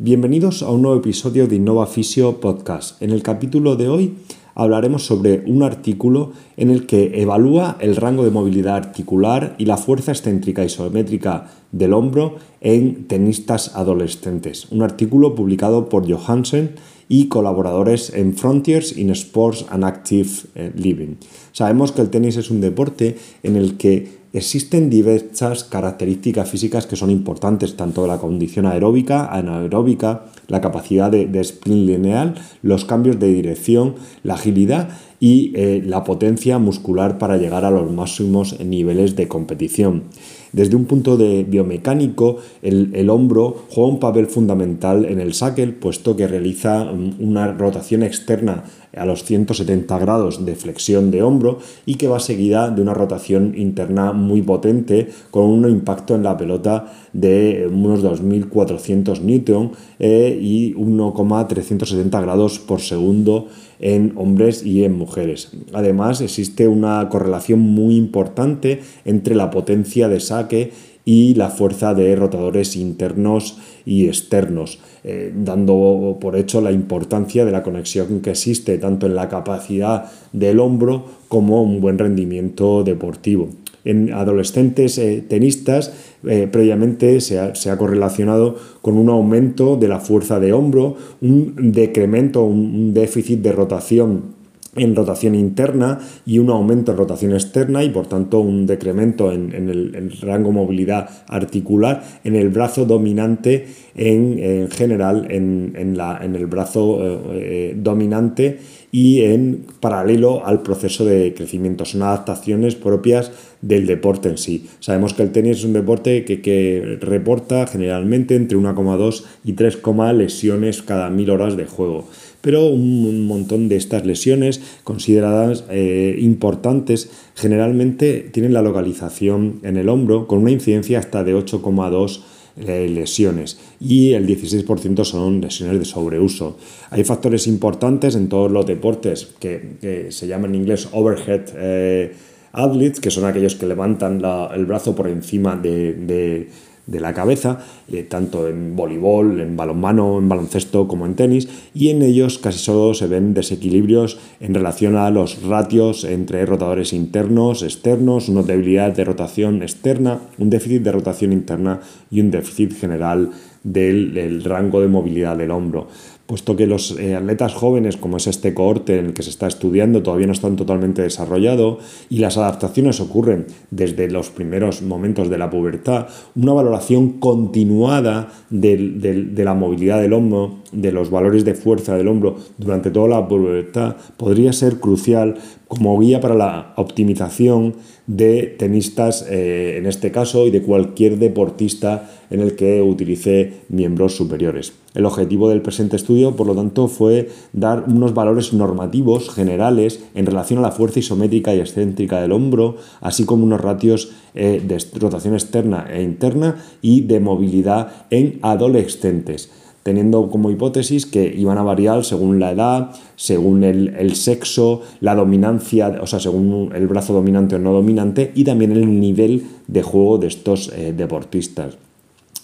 Bienvenidos a un nuevo episodio de Innova Fisio Podcast. En el capítulo de hoy hablaremos sobre un artículo en el que evalúa el rango de movilidad articular y la fuerza excéntrica isométrica del hombro en tenistas adolescentes. Un artículo publicado por Johansen y colaboradores en Frontiers in Sports and Active eh, Living. Sabemos que el tenis es un deporte en el que Existen diversas características físicas que son importantes, tanto la condición aeróbica, anaeróbica, la capacidad de, sprint lineal, los cambios de dirección, la agilidad y eh, la potencia muscular para llegar a los máximos niveles de competición. Desde un punto de biomecánico, el, hombro juega un papel fundamental en el saque, puesto que realiza una rotación externa a los 170 grados de flexión de hombro y que va seguida de una rotación interna muy potente con un impacto en la pelota de unos 2400 newton eh, y 1,370 grados por segundo en hombres y en mujeres. Además, existe una correlación muy importante entre la potencia de saque y la fuerza de rotadores internos y externos, eh, dando por hecho la importancia de la conexión que existe tanto en la capacidad del hombro como un buen rendimiento deportivo. En adolescentes eh, tenistas eh, previamente se ha, correlacionado con un aumento de la fuerza de hombro, un decremento, un déficit de rotación en rotación interna y un aumento en rotación externa y por tanto un decremento en, el, rango movilidad articular en el brazo dominante en, general en, el brazo eh, eh, dominante y en paralelo al proceso de crecimiento. Son adaptaciones propias del deporte en sí. Sabemos que el tenis es un deporte que, que reporta generalmente entre 1,2 y 3, lesiones cada mil horas de juego pero un montón de estas lesiones consideradas eh, importantes generalmente tienen la localización en el hombro con una incidencia hasta de 8,2 eh, lesiones y el 16% son lesiones de sobreuso. Hay factores importantes en todos los deportes que, se llaman en inglés overhead eh, athletes, que son aquellos que levantan el brazo por encima de la cabeza, eh, tanto en voleibol, en balonmano, en baloncesto como en tenis, y en ellos casi solo se ven desequilibrios en relación a los ratios entre rotadores internos, externos, una debilidad de rotación externa, un déficit de rotación interna y un déficit general del, rango de movilidad del hombro puesto que los eh, atletas jóvenes, como es este cohorte en el que se está estudiando, todavía no están totalmente desarrollados y las adaptaciones ocurren desde los primeros momentos de la pubertad, una valoración continuada de la movilidad del hombro, de los valores de fuerza del hombro durante toda la pubertad, podría ser crucial como guía para la optimización de tenistas eh, en este caso y de cualquier deportista en el que utilice miembros superiores. El objetivo del presente estudio, por lo tanto, fue dar unos valores normativos generales en relación a la fuerza isométrica y excéntrica del hombro, así como unos ratios eh, de rotación externa e interna y de movilidad en adolescentes teniendo como hipótesis que iban a variar según la edad, según el, sexo, la dominancia, o sea, según el brazo dominante o no dominante y también el nivel de juego de estos eh, deportistas.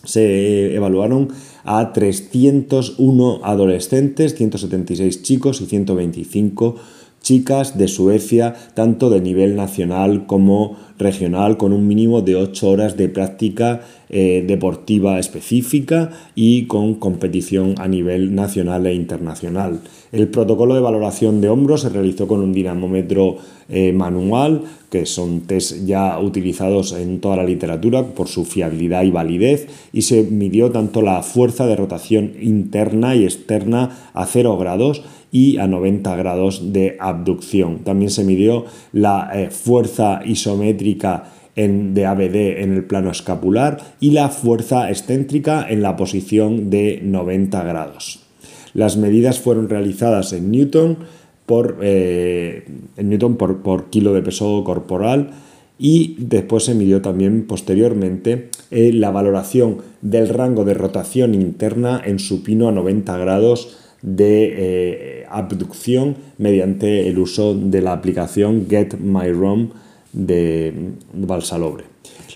Se evaluaron a 301 adolescentes, 176 chicos y 125 chicas de Suecia, tanto de nivel nacional como regional, con un mínimo de 8 horas de práctica eh, deportiva específica y con competición a nivel nacional e internacional. El protocolo de valoración de hombros se realizó con un dinamómetro eh, manual, que son test ya utilizados en toda la literatura por su fiabilidad y validez, y se midió tanto la fuerza de rotación interna y externa a 0 grados y a 90 grados de abducción. También se midió la eh, fuerza isométrica en, de ABD en el plano escapular y la fuerza excéntrica en la posición de 90 grados. Las medidas fueron realizadas en Newton por, eh, Newton por, por, kilo de peso corporal y después se midió también posteriormente eh, la valoración del rango de rotación interna en supino a 90 grados de eh, abducción mediante el uso de la aplicación Get My ROM de Balsalobre.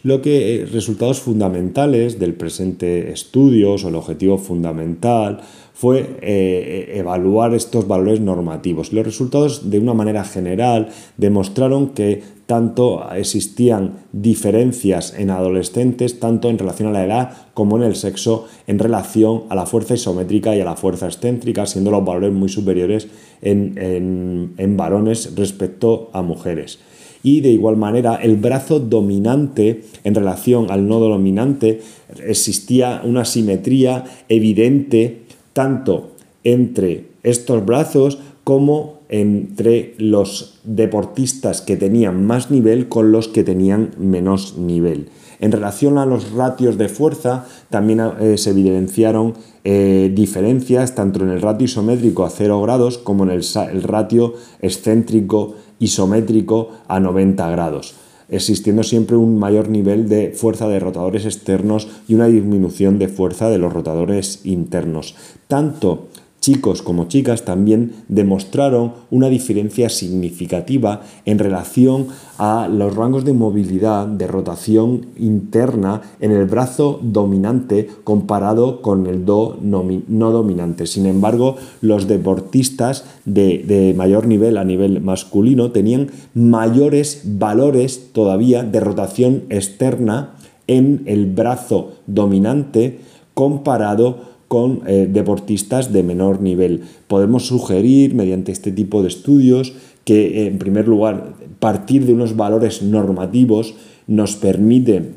Lo que resultados fundamentales del presente estudio, o el objetivo fundamental, fue eh, evaluar estos valores normativos. Los resultados, de una manera general, demostraron que tanto existían diferencias en adolescentes, tanto en relación a la edad como en el sexo, en relación a la fuerza isométrica y a la fuerza excéntrica, siendo los valores muy superiores en, en varones respecto a mujeres. Y de igual manera el brazo dominante en relación al nodo dominante existía una simetría evidente tanto entre estos brazos como entre los deportistas que tenían más nivel con los que tenían menos nivel. En relación a los ratios de fuerza, también eh, se evidenciaron eh, diferencias tanto en el ratio isométrico a 0 grados como en el, el ratio excéntrico isométrico a 90 grados existiendo siempre un mayor nivel de fuerza de rotadores externos y una disminución de fuerza de los rotadores internos. Tanto chicos como chicas también demostraron una diferencia significativa en relación a los rangos de movilidad de rotación interna en el brazo dominante comparado con el do no dominante. Sin embargo, los deportistas de, mayor nivel a nivel masculino tenían mayores valores todavía de rotación externa en el brazo dominante comparado con eh, deportistas de menor nivel. Podemos sugerir mediante este tipo de estudios que, en primer lugar, partir de unos valores normativos nos permite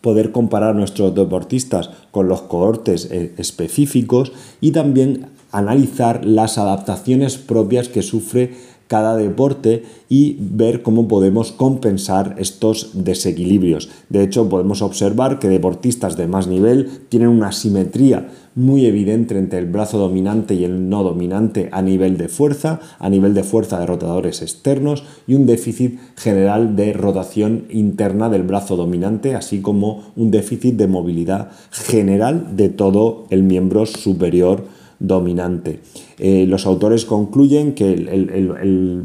poder comparar nuestros deportistas con los cohortes eh, específicos y también analizar las adaptaciones propias que sufre cada deporte y ver cómo podemos compensar estos desequilibrios. De hecho, podemos observar que deportistas de más nivel tienen una simetría muy evidente entre el brazo dominante y el no dominante a nivel de fuerza, a nivel de fuerza de rotadores externos y un déficit general de rotación interna del brazo dominante, así como un déficit de movilidad general de todo el miembro superior dominante. Eh, los autores concluyen que el,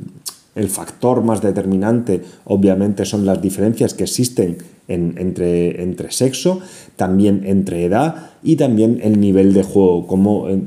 factor más determinante obviamente son las diferencias que existen entre, entre, sexo, también entre edad y también el nivel de juego, como eh,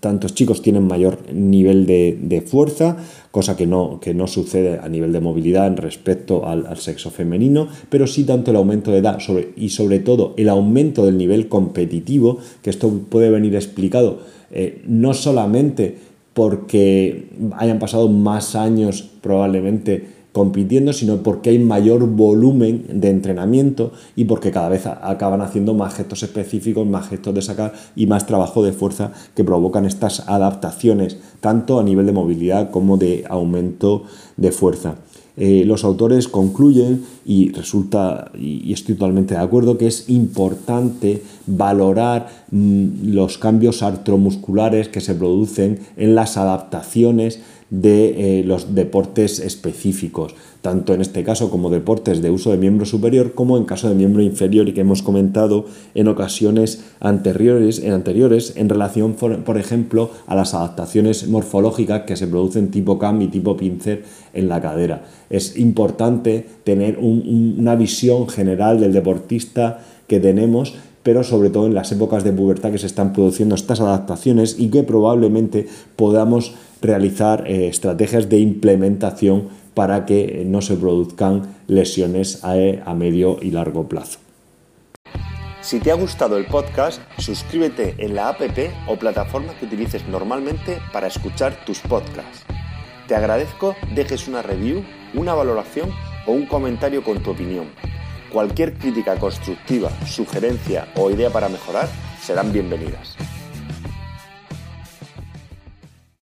tantos chicos tienen mayor nivel de, fuerza, cosa que no, que no, sucede a nivel de movilidad en respecto al, al, sexo femenino, pero sí tanto el aumento de edad y sobre todo el aumento del nivel competitivo, que esto puede venir explicado eh, no solamente porque hayan pasado más años probablemente compitiendo, sino porque hay mayor volumen de entrenamiento y porque cada vez acaban haciendo más gestos específicos, más gestos de sacar y más trabajo de fuerza que provocan estas adaptaciones, tanto a nivel de movilidad como de aumento de fuerza. Eh, los autores concluyen, y resulta, y estoy totalmente de acuerdo, que es importante valorar mm, los cambios artromusculares que se producen en las adaptaciones de eh, los deportes específicos, tanto en este caso como deportes de uso de miembro superior como en caso de miembro inferior y que hemos comentado en ocasiones anteriores en, anteriores en relación, por, ejemplo, a las adaptaciones morfológicas que se producen tipo cam y tipo pincer en la cadera. Es importante tener una visión general del deportista que tenemos pero sobre todo en las épocas de pubertad que se están produciendo estas adaptaciones y que probablemente podamos realizar eh, estrategias de implementación para que no se produzcan lesiones a medio y largo plazo. Si te ha gustado el podcast, suscríbete en la app o plataforma que utilices normalmente para escuchar tus podcasts. Te agradezco dejes una review, una valoración o un comentario con tu opinión. Cualquier crítica constructiva, sugerencia o idea para mejorar serán bienvenidas.